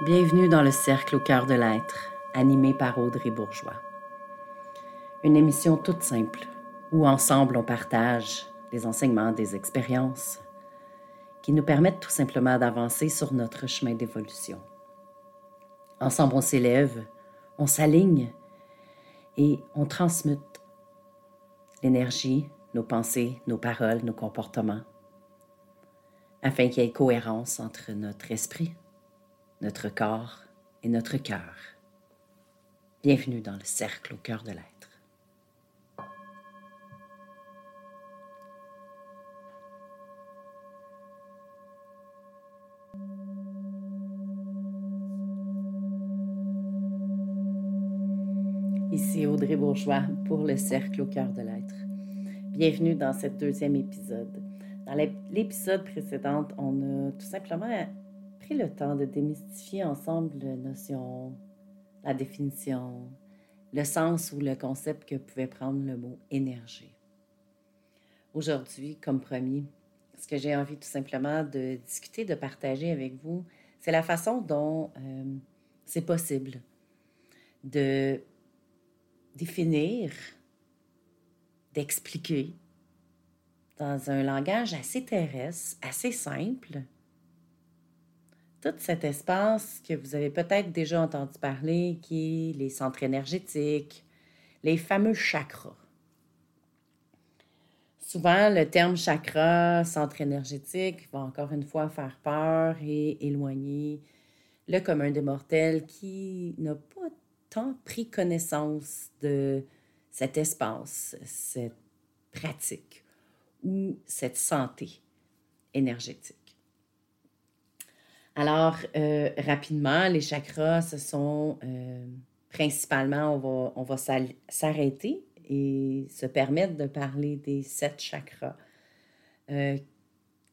Bienvenue dans le Cercle au cœur de l'être, animé par Audrey Bourgeois. Une émission toute simple, où ensemble on partage des enseignements, des expériences qui nous permettent tout simplement d'avancer sur notre chemin d'évolution. Ensemble on s'élève, on s'aligne et on transmute l'énergie, nos pensées, nos paroles, nos comportements, afin qu'il y ait cohérence entre notre esprit, notre corps et notre cœur. Bienvenue dans le cercle au cœur de l'être. Ici Audrey Bourgeois pour le cercle au cœur de l'être. Bienvenue dans ce deuxième épisode. Dans l'épisode précédent, on a tout simplement pris le temps de démystifier ensemble la notion, la définition, le sens ou le concept que pouvait prendre le mot énergie. Aujourd'hui, comme promis, ce que j'ai envie tout simplement de discuter, de partager avec vous, c'est la façon dont euh, c'est possible de définir, d'expliquer dans un langage assez terrestre, assez simple, tout cet espace que vous avez peut-être déjà entendu parler, qui est les centres énergétiques, les fameux chakras. Souvent, le terme chakra, centre énergétique, va encore une fois faire peur et éloigner le commun des mortels qui n'a pas tant pris connaissance de cet espace, cette pratique ou cette santé énergétique. Alors, euh, rapidement, les chakras, ce sont euh, principalement, on va, on va s'arrêter et se permettre de parler des sept chakras euh,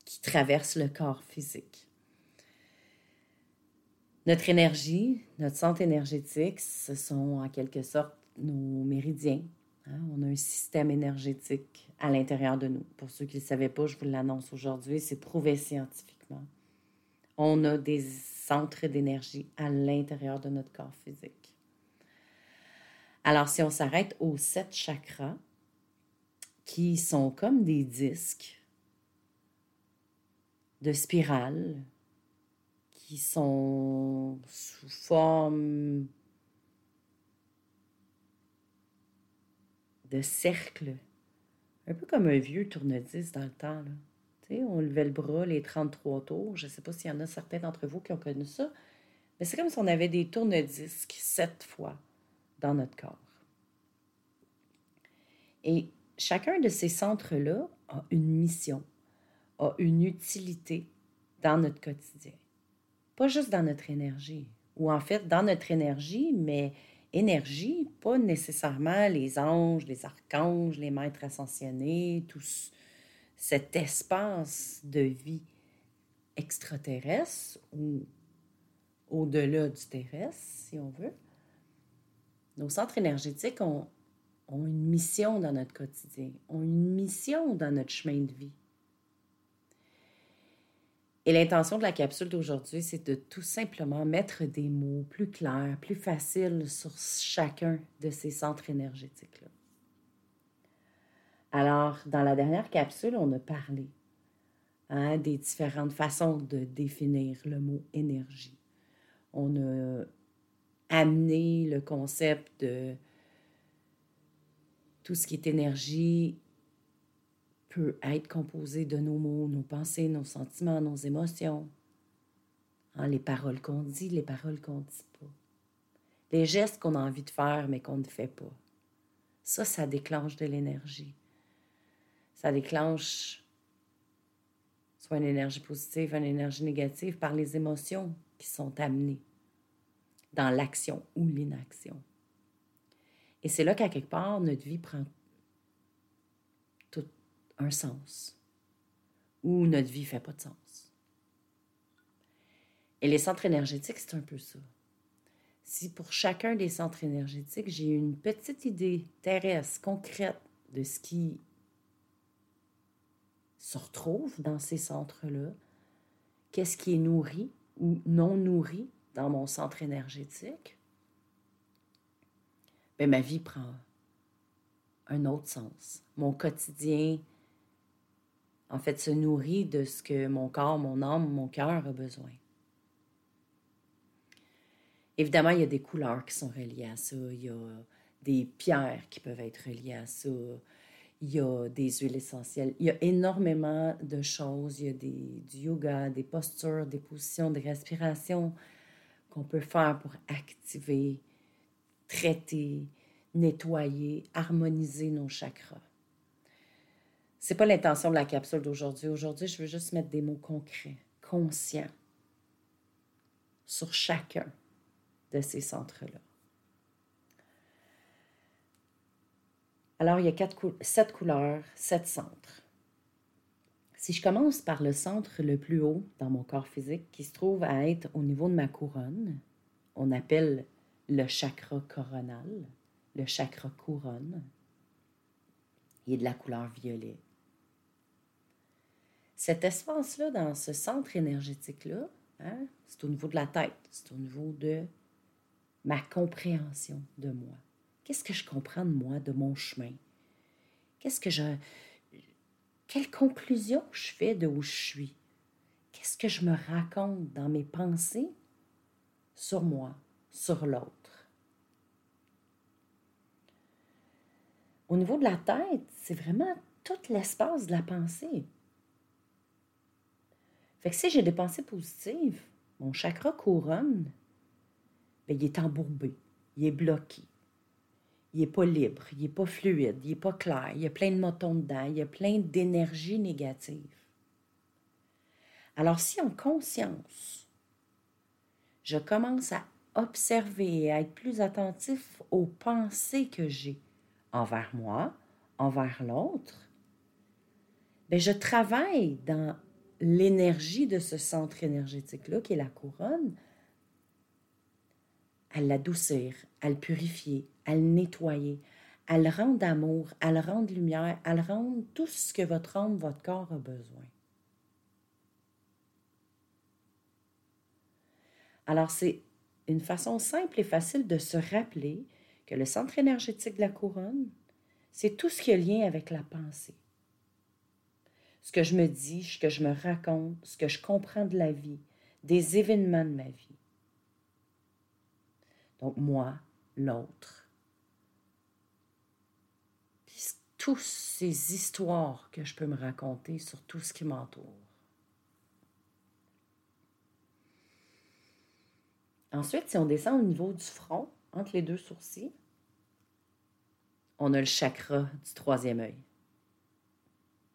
qui traversent le corps physique. Notre énergie, notre centre énergétique, ce sont en quelque sorte nos méridiens. Hein. On a un système énergétique à l'intérieur de nous. Pour ceux qui ne le savaient pas, je vous l'annonce aujourd'hui, c'est prouvé scientifiquement on a des centres d'énergie à l'intérieur de notre corps physique. Alors, si on s'arrête aux sept chakras, qui sont comme des disques de spirale, qui sont sous forme de cercle, un peu comme un vieux tourne-disque dans le temps. Là on levait le bras, les 33 tours. Je ne sais pas s'il y en a certains d'entre vous qui ont connu ça. Mais c'est comme si on avait des tourne-disques sept fois dans notre corps. Et chacun de ces centres-là a une mission, a une utilité dans notre quotidien. Pas juste dans notre énergie, ou en fait dans notre énergie, mais énergie, pas nécessairement les anges, les archanges, les maîtres ascensionnés, tous cet espace de vie extraterrestre ou au-delà du terrestre, si on veut, nos centres énergétiques ont, ont, une mission dans notre quotidien, ont une mission dans notre chemin de vie. Et l'intention de la capsule d'aujourd'hui, c'est de tout simplement mettre des mots plus clairs, plus faciles sur chacun de ces centres énergétiques-là. Alors, dans la dernière capsule, on a parlé hein, des différentes façons de définir le mot énergie. On a amené le concept de tout ce qui est énergie peut être composé de nos mots, nos pensées, nos sentiments, nos émotions. Hein, les paroles qu'on dit, les paroles qu'on ne dit pas. Les gestes qu'on a envie de faire mais qu'on ne fait pas. Ça, ça déclenche de l'énergie ça déclenche soit une énergie positive, une énergie négative par les émotions qui sont amenées dans l'action ou l'inaction. Et c'est là qu'à quelque part, notre vie prend tout un sens, ou notre vie ne fait pas de sens. Et les centres énergétiques, c'est un peu ça. Si pour chacun des centres énergétiques, j'ai une petite idée terrestre, concrète de ce qui se retrouvent dans ces centres-là, qu'est-ce qui est nourri ou non nourri dans mon centre énergétique, ben, ma vie prend un autre sens. Mon quotidien, en fait, se nourrit de ce que mon corps, mon âme, mon cœur a besoin. Évidemment, il y a des couleurs qui sont reliées à ça. Il y a des pierres qui peuvent être reliées à ça. Il y a des huiles essentielles. Il y a énormément de choses. Il y a des, du yoga, des postures, des positions, des respirations qu'on peut faire pour activer, traiter, nettoyer, harmoniser nos chakras. C'est pas l'intention de la capsule d'aujourd'hui. Aujourd'hui, je veux juste mettre des mots concrets, conscients sur chacun de ces centres-là. Alors, il y a sept couleurs, sept centres. Si je commence par le centre le plus haut dans mon corps physique, qui se trouve à être au niveau de ma couronne, on appelle le chakra coronal, le chakra couronne, il est de la couleur violet. Cet espace-là, dans ce centre énergétique-là, hein, c'est au niveau de la tête, c'est au niveau de ma compréhension de moi. Qu'est-ce que je comprends de moi, de mon chemin? Qu'est-ce que je. Quelle conclusion je fais de où je suis? Qu'est-ce que je me raconte dans mes pensées sur moi, sur l'autre? Au niveau de la tête, c'est vraiment tout l'espace de la pensée. Fait si j'ai des pensées positives, mon chakra couronne, bien, il est embourbé, il est bloqué il n'est pas libre, il n'est pas fluide, il n'est pas clair, il y a plein de motons dedans, il y a plein d'énergie négative. Alors si en conscience, je commence à observer et à être plus attentif aux pensées que j'ai envers moi, envers l'autre, bien, je travaille dans l'énergie de ce centre énergétique-là, qui est la couronne, à l'adoucir, à le purifier, à le nettoyer, à le rendre d'amour, à le rendre lumière, à le rendre tout ce que votre âme, votre corps a besoin. Alors, c'est une façon simple et facile de se rappeler que le centre énergétique de la couronne, c'est tout ce qui a lien avec la pensée. Ce que je me dis, ce que je me raconte, ce que je comprends de la vie, des événements de ma vie. Donc moi, l'autre. Toutes ces histoires que je peux me raconter sur tout ce qui m'entoure. Ensuite, si on descend au niveau du front, entre les deux sourcils, on a le chakra du troisième œil,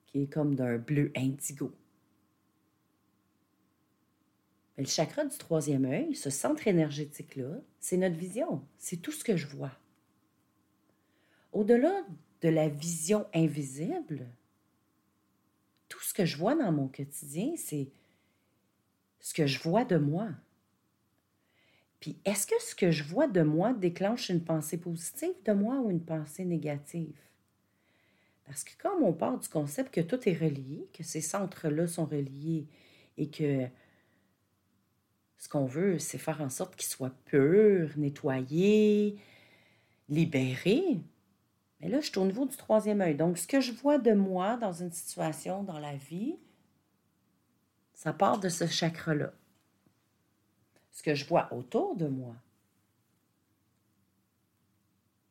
qui est comme d'un bleu indigo le chakra du troisième œil, ce centre énergétique-là, c'est notre vision, c'est tout ce que je vois. Au-delà de la vision invisible, tout ce que je vois dans mon quotidien, c'est ce que je vois de moi. Puis est-ce que ce que je vois de moi déclenche une pensée positive de moi ou une pensée négative? Parce que comme on part du concept que tout est relié, que ces centres-là sont reliés et que ce qu'on veut, c'est faire en sorte qu'il soit pur, nettoyé, libéré. Mais là, je suis au niveau du troisième œil. Donc, ce que je vois de moi dans une situation, dans la vie, ça part de ce chakra-là. Ce que je vois autour de moi.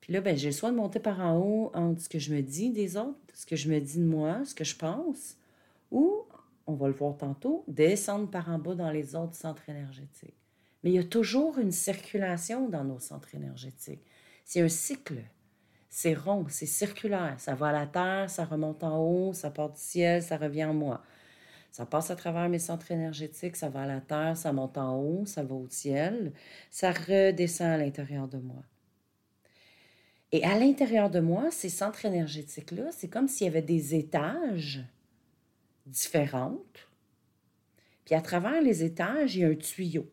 Puis là, ben, j'ai le soin de monter par en haut entre ce que je me dis des autres, ce que je me dis de moi, ce que je pense, ou on va le voir tantôt, descendre par en bas dans les autres centres énergétiques. Mais il y a toujours une circulation dans nos centres énergétiques. C'est un cycle. C'est rond, c'est circulaire. Ça va à la terre, ça remonte en haut, ça part du ciel, ça revient en moi. Ça passe à travers mes centres énergétiques, ça va à la terre, ça monte en haut, ça va au ciel, ça redescend à l'intérieur de moi. Et à l'intérieur de moi, ces centres énergétiques-là, c'est comme s'il y avait des étages différentes. Puis à travers les étages, il y a un tuyau.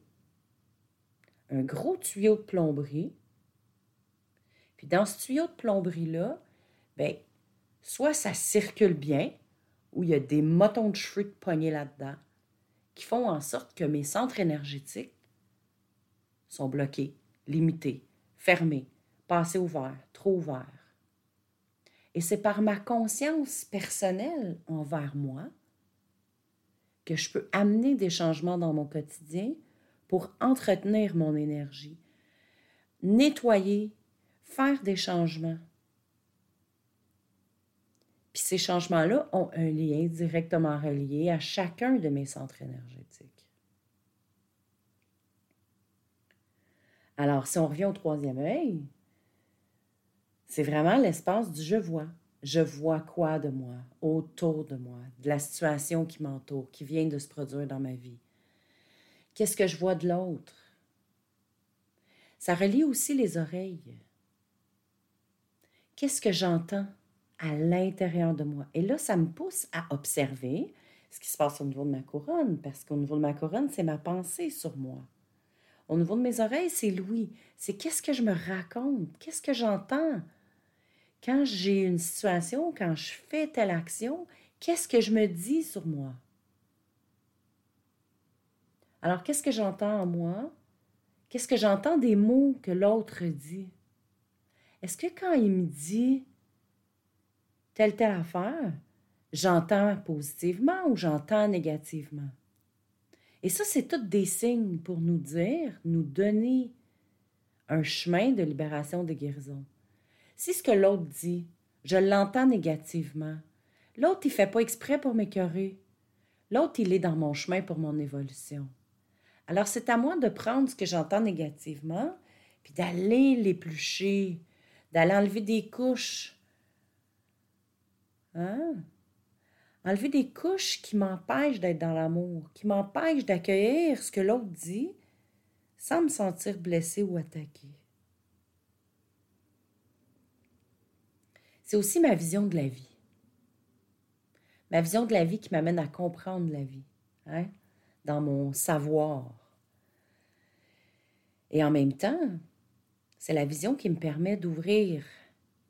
Un gros tuyau de plomberie. Puis dans ce tuyau de plomberie-là, ben, soit ça circule bien, où il y a des motons de cheveux de poignée là-dedans, qui font en sorte que mes centres énergétiques sont bloqués, limités, fermés, passés ouverts, trop ouverts. Et c'est par ma conscience personnelle envers moi que je peux amener des changements dans mon quotidien pour entretenir mon énergie, nettoyer, faire des changements. Puis ces changements-là ont un lien directement relié à chacun de mes centres énergétiques. Alors, si on revient au troisième œil, c'est vraiment l'espace du je vois. Je vois quoi de moi, autour de moi, de la situation qui m'entoure, qui vient de se produire dans ma vie. Qu'est-ce que je vois de l'autre? Ça relie aussi les oreilles. Qu'est-ce que j'entends à l'intérieur de moi? Et là, ça me pousse à observer ce qui se passe au niveau de ma couronne, parce qu'au niveau de ma couronne, c'est ma pensée sur moi. Au niveau de mes oreilles, c'est l'ouïe. C'est qu'est-ce que je me raconte, qu'est-ce que j'entends? Quand j'ai une situation, quand je fais telle action, qu'est-ce que je me dis sur moi? Alors, qu'est-ce que j'entends en moi? Qu'est-ce que j'entends des mots que l'autre dit? Est-ce que quand il me dit telle, telle affaire, j'entends positivement ou j'entends négativement? Et ça, c'est tous des signes pour nous dire, nous donner un chemin de libération, de guérison. Si ce que l'autre dit, je l'entends négativement, l'autre, il ne fait pas exprès pour m'écœurer. L'autre, il est dans mon chemin pour mon évolution. Alors, c'est à moi de prendre ce que j'entends négativement, puis d'aller l'éplucher, d'aller enlever des couches. Hein? Enlever des couches qui m'empêchent d'être dans l'amour, qui m'empêchent d'accueillir ce que l'autre dit sans me sentir blessé ou attaqué. C'est aussi ma vision de la vie. Ma vision de la vie qui m'amène à comprendre la vie, hein? dans mon savoir, et en même temps, c'est la vision qui me permet d'ouvrir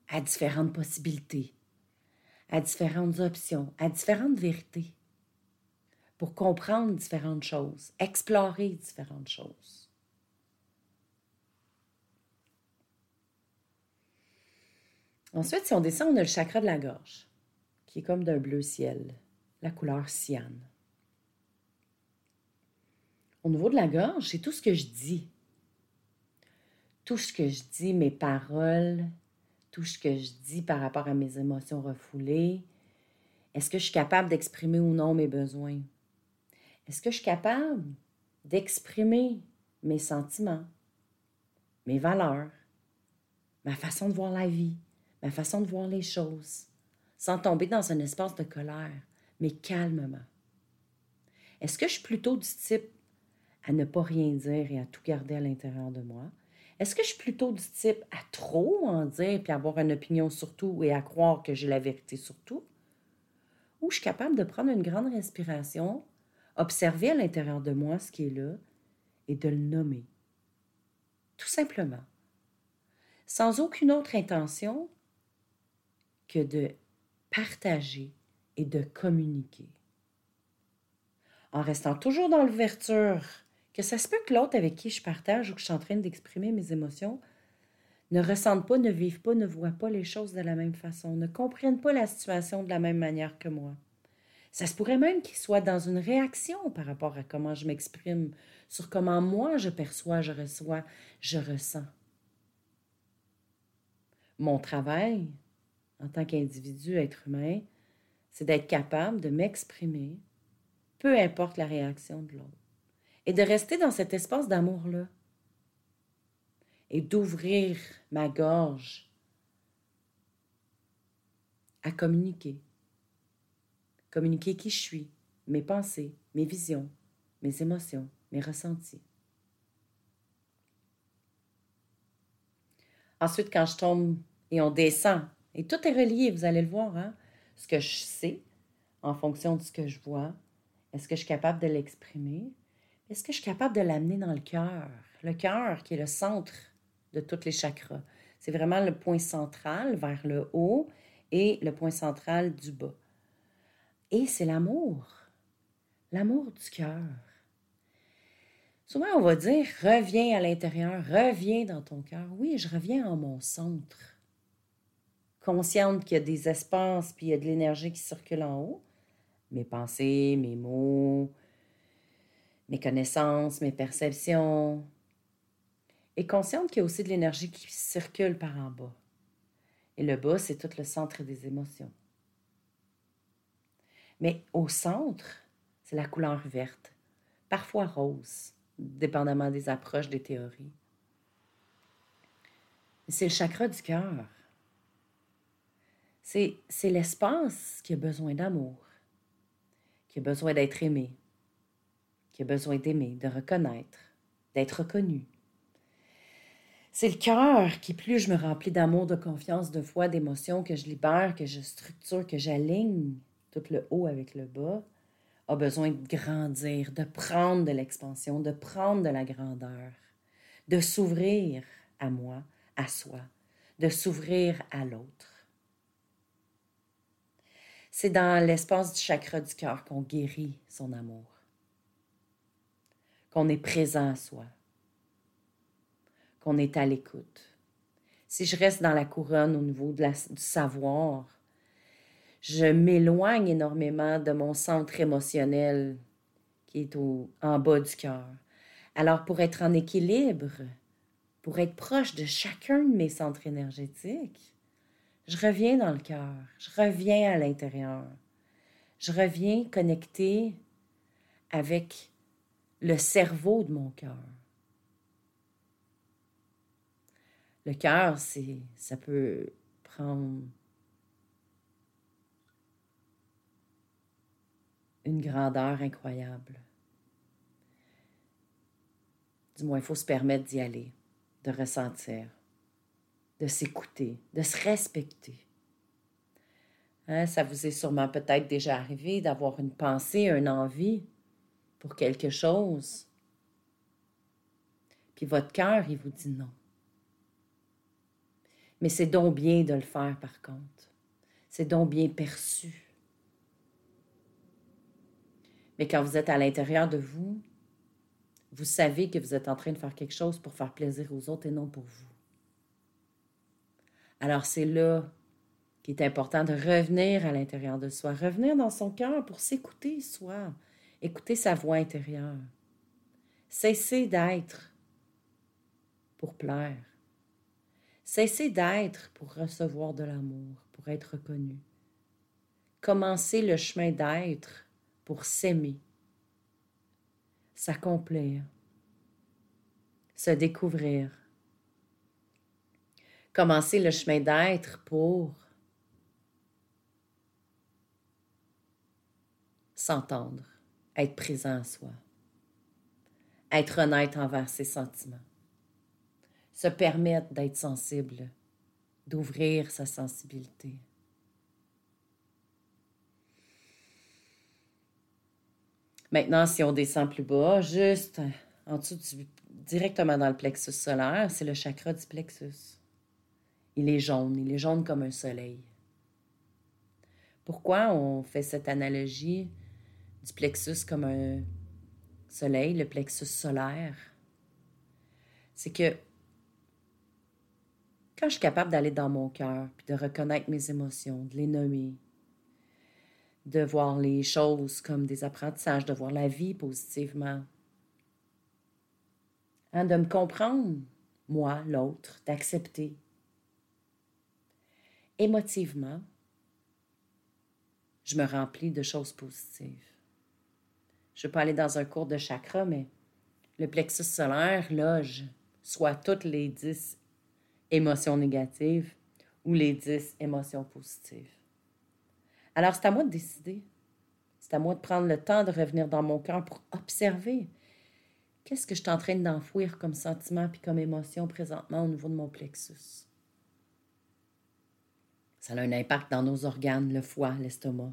à différentes possibilités, à différentes options, à différentes vérités, pour comprendre différentes choses, explorer différentes choses. Ensuite, si on descend, on a le chakra de la gorge, qui est comme d'un bleu ciel, la couleur cyane. Au niveau de la gorge, c'est tout ce que je dis, tout ce que je dis, mes paroles, tout ce que je dis par rapport à mes émotions refoulées, est-ce que je suis capable d'exprimer ou non mes besoins? Est-ce que je suis capable d'exprimer mes sentiments, mes valeurs, ma façon de voir la vie, ma façon de voir les choses, sans tomber dans un espace de colère, mais calmement? Est-ce que je suis plutôt du type à ne pas rien dire et à tout garder à l'intérieur de moi? Est-ce que je suis plutôt du type à trop en dire puis avoir une opinion sur tout et à croire que j'ai la vérité sur tout? Ou je suis capable de prendre une grande respiration, observer à l'intérieur de moi ce qui est là et de le nommer? Tout simplement. Sans aucune autre intention que de partager et de communiquer. En restant toujours dans l'ouverture ça se peut que l'autre avec qui je partage ou que je suis en train d'exprimer mes émotions ne ressente pas, ne vive pas, ne voit pas les choses de la même façon, ne comprenne pas la situation de la même manière que moi. Ça se pourrait même qu'il soit dans une réaction par rapport à comment je m'exprime, sur comment moi je perçois, je reçois, je ressens. Mon travail, en tant qu'individu, être humain, c'est d'être capable de m'exprimer, peu importe la réaction de l'autre et de rester dans cet espace d'amour-là et d'ouvrir ma gorge à communiquer. Communiquer qui je suis, mes pensées, mes visions, mes émotions, mes ressentis. Ensuite, quand je tombe et on descend, et tout est relié, vous allez le voir, hein? ce que je sais en fonction de ce que je vois, est-ce que je suis capable de l'exprimer? Est-ce que je suis capable de l'amener dans le cœur? Le cœur qui est le centre de tous les chakras. C'est vraiment le point central vers le haut et le point central du bas. Et c'est l'amour. L'amour du cœur. Souvent, on va dire reviens à l'intérieur, reviens dans ton cœur. Oui, je reviens en mon centre. Consciente qu'il y a des espaces puis il y a de l'énergie qui circule en haut. Mes pensées, mes mots, mes connaissances, mes perceptions. Et consciente qu'il y a aussi de l'énergie qui circule par en bas. Et le bas, c'est tout le centre des émotions. Mais au centre, c'est la couleur verte, parfois rose dépendamment des approches des théories. C'est le chakra du cœur. C'est, l'espace qui a besoin d'amour, qui a besoin d'être aimé, a besoin d'aimer, de reconnaître, d'être reconnu. C'est le cœur qui, plus je me remplis d'amour, de confiance, de foi, d'émotion, que je libère, que je structure, que j'aligne tout le haut avec le bas, a besoin de grandir, de prendre de l'expansion, de prendre de la grandeur, de s'ouvrir à moi, à soi, de s'ouvrir à l'autre. C'est dans l'espace du chakra du cœur qu'on guérit son amour, qu'on est présent à soi, qu'on est à l'écoute. Si je reste dans la couronne au niveau du savoir, je m'éloigne énormément de mon centre émotionnel qui est en bas du cœur. Alors, pour être en équilibre, pour être proche de chacun de mes centres énergétiques, je reviens dans le cœur, je reviens à l'intérieur, je reviens connecté avec le cerveau de mon cœur. Le cœur, c'est, ça peut prendre une grandeur incroyable. Du moins, il faut se permettre d'y aller, de ressentir, de s'écouter, de se respecter. Hein, ça vous est sûrement peut-être déjà arrivé d'avoir une pensée, une envie pour quelque chose. Puis votre cœur, il vous dit non. Mais c'est donc bien de le faire par contre. C'est donc bien perçu. Mais quand vous êtes à l'intérieur de vous, vous savez que vous êtes en train de faire quelque chose pour faire plaisir aux autres et non pour vous. Alors c'est là qu'il est important de revenir à l'intérieur de soi, revenir dans son cœur pour s'écouter soi, écouter sa voix intérieure. Cesser d'être pour plaire. Cesser d'être pour recevoir de l'amour, pour être reconnu. Commencer le chemin d'être pour s'aimer, s'accomplir, se découvrir, commencer le chemin d'être pour s'entendre, être présent à soi, être honnête envers ses sentiments, se permettre d'être sensible, d'ouvrir sa sensibilité. Maintenant, si on descend plus bas, juste en dessous, directement dans le plexus solaire, c'est le chakra du plexus. Il est jaune, il est jaune comme un soleil. Pourquoi on fait cette analogie du plexus comme un soleil, le plexus solaire? C'est que quand je suis capable d'aller dans mon cœur, puis de reconnaître mes émotions, de les nommer, de voir les choses comme des apprentissages, de voir la vie positivement. Hein, de me comprendre, moi, l'autre, d'accepter. Émotivement, je me remplis de choses positives. Je ne vais pas aller dans un cours de chakra, mais le plexus solaire loge soit toutes les dix émotions négatives ou les dix émotions positives. Alors, c'est à moi de décider. C'est à moi de prendre le temps de revenir dans mon cœur pour observer. Qu'est-ce que je suis en train d'enfouir comme sentiment puis comme émotion présentement au niveau de mon plexus? Ça a un impact dans nos organes, le foie, l'estomac.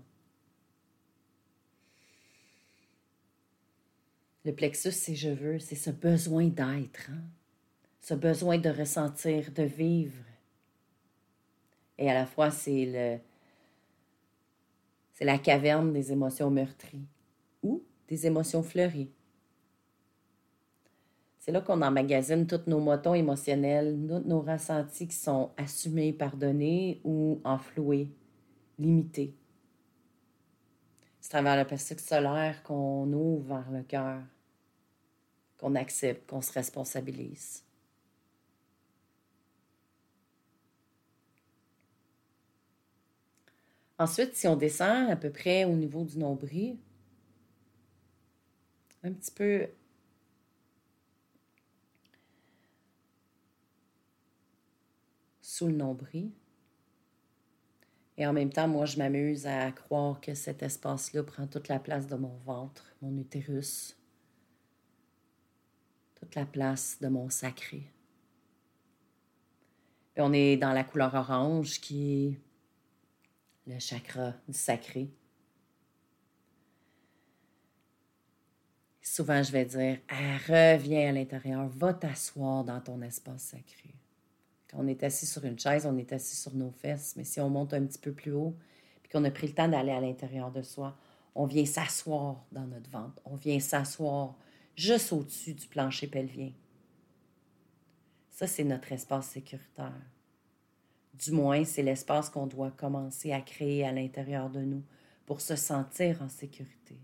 Le plexus, c'est je veux, c'est ce besoin d'être, hein? ce besoin de ressentir, de vivre. Et à la fois, c'est le, la caverne des émotions meurtries ou des émotions fleuries. C'est là qu'on emmagasine tous nos motons émotionnels, nos, nos ressentis qui sont assumés, pardonnés ou enfloués, limités. C'est à travers le plexus solaire qu'on ouvre vers le cœur, qu'on accepte, qu'on se responsabilise. Ensuite, si on descend à peu près au niveau du nombril, un petit peu sous le nombril. Et en même temps, moi, je m'amuse à croire que cet espace-là prend toute la place de mon ventre, mon utérus, toute la place de mon sacré. On est dans la couleur orange qui est le chakra du sacré. Souvent, je vais dire, reviens à l'intérieur, va t'asseoir dans ton espace sacré. Quand on est assis sur une chaise, on est assis sur nos fesses, mais si on monte un petit peu plus haut, puis qu'on a pris le temps d'aller à l'intérieur de soi, on vient s'asseoir dans notre ventre, on vient s'asseoir juste au-dessus du plancher pelvien. Ça, c'est notre espace sécuritaire. Du moins, c'est l'espace qu'on doit commencer à créer à l'intérieur de nous pour se sentir en sécurité.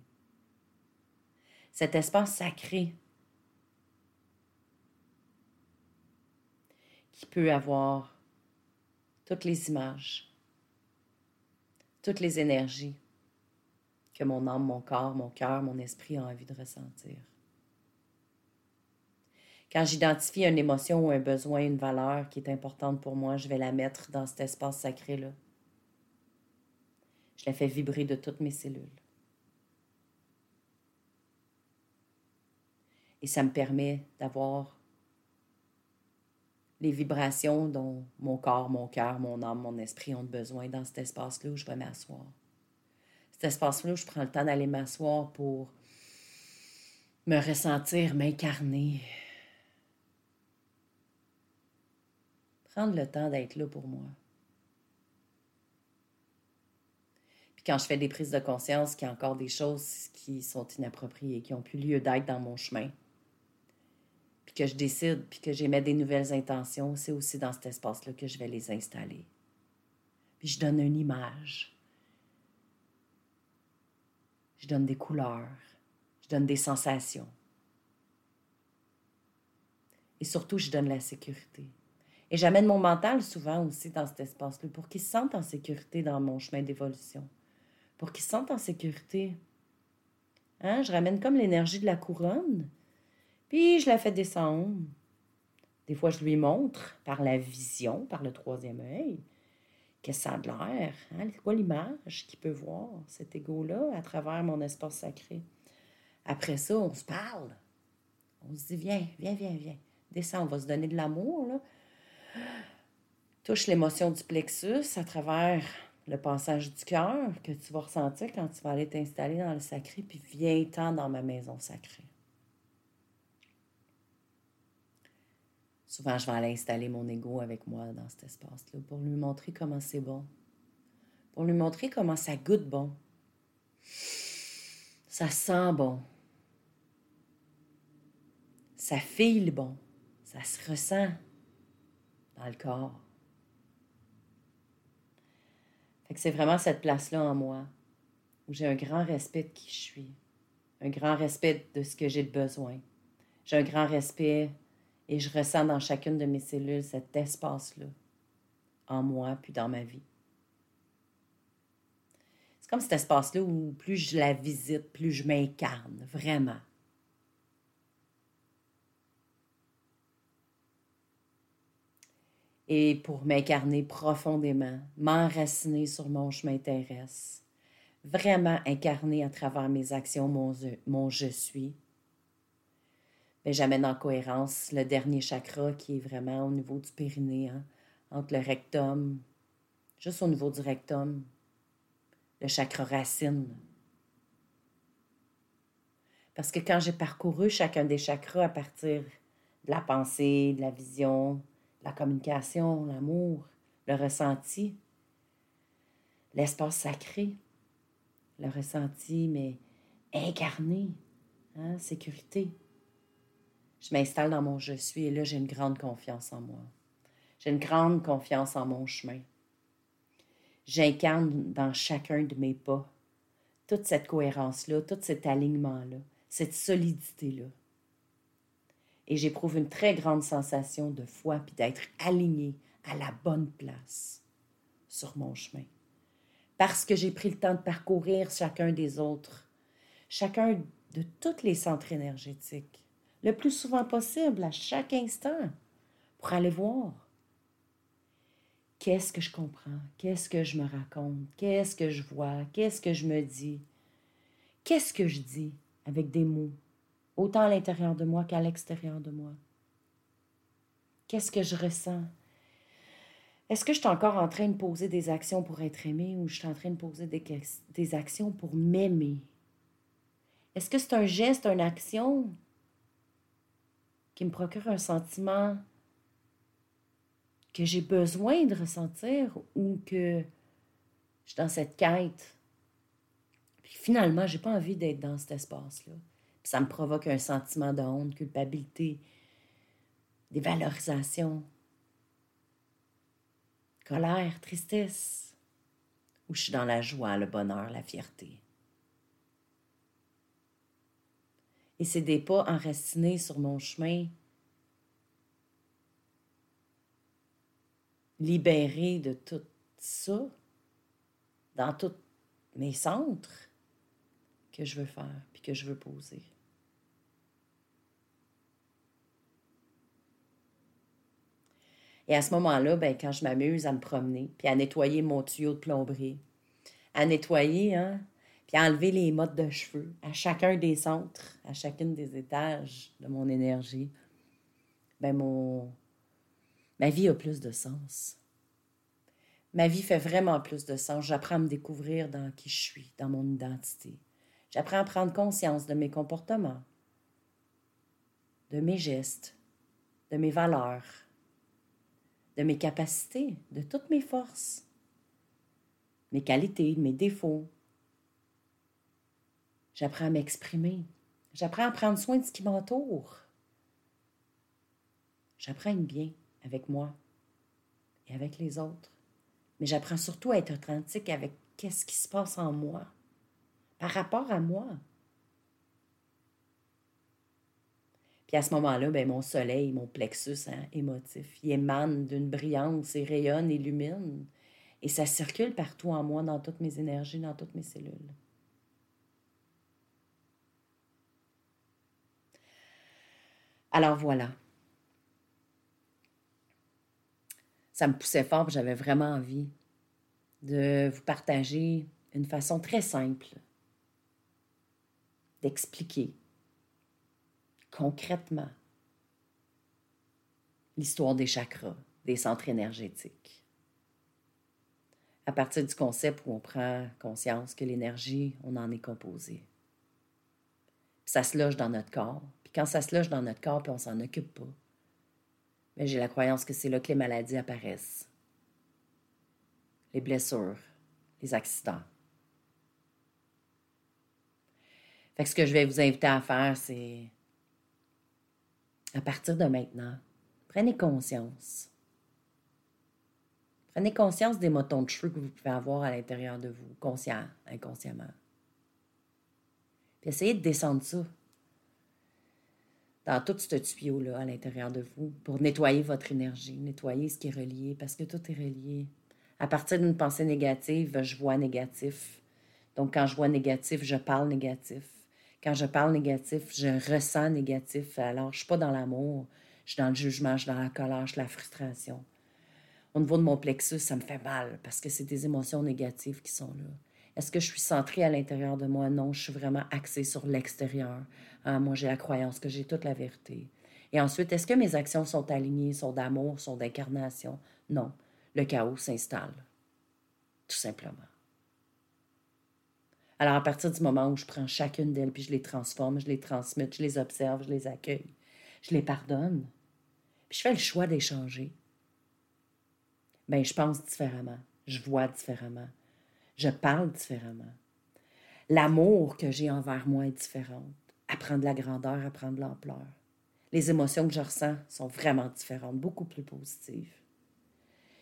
Cet espace sacré qui peut avoir toutes les images, toutes les énergies que mon âme, mon corps, mon cœur, mon esprit ont envie de ressentir. Quand j'identifie une émotion ou un besoin, une valeur qui est importante pour moi, je vais la mettre dans cet espace sacré-là. Je la fais vibrer de toutes mes cellules. Et ça me permet d'avoir les vibrations dont mon corps, mon cœur, mon âme, mon esprit ont besoin dans cet espace-là où je vais m'asseoir. Cet espace-là où je prends le temps d'aller m'asseoir pour me ressentir, m'incarner, prendre le temps d'être là pour moi. Puis quand je fais des prises de conscience qu'il y a encore des choses qui sont inappropriées, qui n'ont plus lieu d'être dans mon chemin, puis que je décide, puis que j'émets des nouvelles intentions, c'est aussi dans cet espace-là que je vais les installer. Puis je donne une image. Je donne des couleurs. Je donne des sensations. Et surtout, je donne la sécurité. Et j'amène mon mental souvent aussi dans cet espace-là pour qu'il se sente en sécurité dans mon chemin d'évolution. Pour qu'il se sente en sécurité. Hein? Je ramène comme l'énergie de la couronne, puis je la fais descendre. Des fois, je lui montre par la vision, par le troisième œil, que ça a de l'air. Hein? C'est quoi l'image qu'il peut voir, cet égo-là, à travers mon espace sacré? Après ça, on se parle. On se dit, viens, viens, viens, viens. Descends, on va se donner de l'amour. Touche l'émotion du plexus à travers le passage du cœur que tu vas ressentir quand tu vas aller t'installer dans le sacré, puis viens-t'en dans ma maison sacrée. Souvent, je vais aller installer mon ego avec moi dans cet espace-là pour lui montrer comment c'est bon, pour lui montrer comment ça goûte bon, ça sent bon, ça file bon, ça se ressent dans le corps. C'est vraiment cette place-là en moi où j'ai un grand respect de qui je suis, un grand respect de ce que j'ai de besoin. J'ai un grand respect et je ressens dans chacune de mes cellules cet espace-là en moi puis dans ma vie. C'est comme cet espace-là où plus je la visite, plus je m'incarne, vraiment. Et pour m'incarner profondément, m'enraciner sur mon chemin terrestre, vraiment incarner à travers mes actions mon, mon je suis. Mais ben, j'amène en cohérence le dernier chakra qui est vraiment au niveau du périnée, hein, entre le rectum, juste au niveau du rectum, le chakra racine. Parce que quand j'ai parcouru chacun des chakras à partir de la pensée, de la vision, la communication, l'amour, le ressenti, l'espace sacré, le ressenti, mais incarné, hein, sécurité. Je m'installe dans mon je suis et là, j'ai une grande confiance en moi. J'ai une grande confiance en mon chemin. J'incarne dans chacun de mes pas toute cette cohérence-là, tout cet alignement-là, cette solidité-là. Et j'éprouve une très grande sensation de foi puis d'être aligné à la bonne place sur mon chemin. Parce que j'ai pris le temps de parcourir chacun des autres, chacun de tous les centres énergétiques, le plus souvent possible, à chaque instant, pour aller voir Qu'est-ce que je comprends? Qu'est-ce que je me raconte? Qu'est-ce que je vois? Qu'est-ce que je me dis? Qu'est-ce que je dis avec des mots, autant à l'intérieur de moi qu'à l'extérieur de moi? Qu'est-ce que je ressens? Est-ce que je suis encore en train de poser des actions pour être aimé ou je suis en train de poser des, actions pour m'aimer? Est-ce que c'est un geste, une action qui me procure un sentiment que j'ai besoin de ressentir ou que je suis dans cette quête? Puis finalement, j'ai pas envie d'être dans cet espace-là. Ça me provoque un sentiment de honte, culpabilité, dévalorisation, colère, tristesse, ou je suis dans la joie, le bonheur, la fierté. Et c'est des pas enracinés sur mon chemin libérée de tout ça, dans tous mes centres, que je veux faire, puis que je veux poser. Et à ce moment-là, ben, quand je m'amuse à me promener, puis à nettoyer mon tuyau de plomberie, à nettoyer, hein, puis à enlever les mottes de cheveux à chacun des centres, à chacune des étages de mon énergie, ben mon, ma vie a plus de sens. Ma vie fait vraiment plus de sens. J'apprends à me découvrir dans qui je suis, dans mon identité. J'apprends à prendre conscience de mes comportements, de mes gestes, de mes valeurs, de mes capacités, de toutes mes forces, mes qualités, mes défauts. J'apprends à m'exprimer. J'apprends à prendre soin de ce qui m'entoure. J'apprends à être bien avec moi et avec les autres. Mais j'apprends surtout à être authentique avec qu'est-ce qui se passe en moi, par rapport à moi. Puis à ce moment-là, ben, mon soleil, mon plexus hein, émotif, il émane d'une brillance, il rayonne, illumine. Et ça circule partout en moi, dans toutes mes énergies, dans toutes mes cellules. Alors voilà. ça me poussait fort, j'avais vraiment envie de vous partager une façon très simple d'expliquer concrètement l'histoire des chakras, des centres énergétiques. À partir du concept où on prend conscience que l'énergie, on en est composé. ça se loge dans notre corps. Puis quand ça se loge dans notre corps, puis on s'en occupe pas, mais j'ai la croyance que c'est là que les maladies apparaissent. Les blessures, les accidents. Fait que ce que je vais vous inviter à faire, c'est à partir de maintenant, prenez conscience. Prenez conscience des motons de cheveux que vous pouvez avoir à l'intérieur de vous, conscient, inconsciemment. Puis essayez de descendre ça dans tout ce tuyau-là à l'intérieur de vous pour nettoyer votre énergie, nettoyer ce qui est relié, parce que tout est relié. À partir d'une pensée négative, je vois négatif. Donc, quand je vois négatif, je parle négatif. Quand je parle négatif, je ressens négatif. Alors, je ne suis pas dans l'amour, je suis dans le jugement, je suis dans la colère, je suis dans la frustration. Au niveau de mon plexus, ça me fait mal parce que c'est des émotions négatives qui sont là. Est-ce que je suis centrée à l'intérieur de moi? Non, je suis vraiment axée sur l'extérieur. Ah, moi, j'ai la croyance que j'ai toute la vérité. Et ensuite, est-ce que mes actions sont alignées, sont d'amour, sont d'incarnation? Non. Le chaos s'installe. Tout simplement. Alors, à partir du moment où je prends chacune d'elles, puis je les transforme, je les transmets, je les observe, je les accueille, je les pardonne, puis je fais le choix d'échanger, bien, je pense différemment, je vois différemment, je parle différemment. L'amour que j'ai envers moi est différent. Elle prend de la grandeur, elle prend de l'ampleur. Les émotions que je ressens sont vraiment différentes, beaucoup plus positives.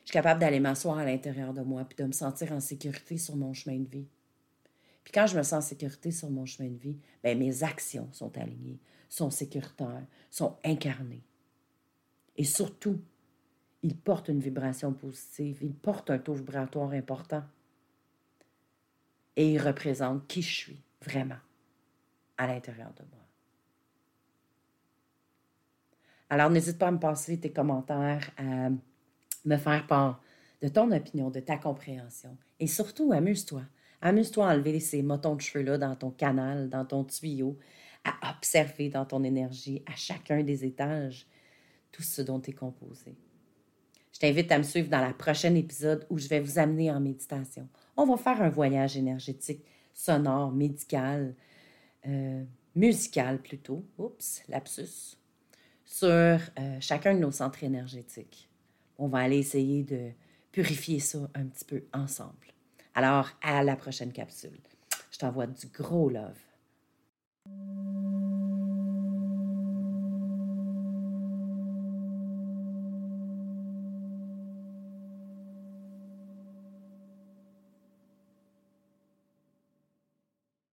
Je suis capable d'aller m'asseoir à l'intérieur de moi puis de me sentir en sécurité sur mon chemin de vie. Puis quand je me sens en sécurité sur mon chemin de vie, bien, mes actions sont alignées, sont sécuritaires, sont incarnées. Et surtout, ils portent une vibration positive, ils portent un taux vibratoire important. Et ils représentent qui je suis vraiment à l'intérieur de moi. Alors, n'hésite pas à me passer tes commentaires, à me faire part de ton opinion, de ta compréhension. Et surtout, amuse-toi. Amuse-toi à enlever ces motons de cheveux-là dans ton canal, dans ton tuyau, à observer dans ton énergie, à chacun des étages, tout ce dont tu es composé. Je t'invite à me suivre dans la prochaine épisode où je vais vous amener en méditation. On va faire un voyage énergétique, sonore, médical, euh, musical plutôt. Oups, lapsus. Sur euh, chacun de nos centres énergétiques. On va aller essayer de purifier ça un petit peu ensemble. Alors, à la prochaine capsule. Je t'envoie du gros love.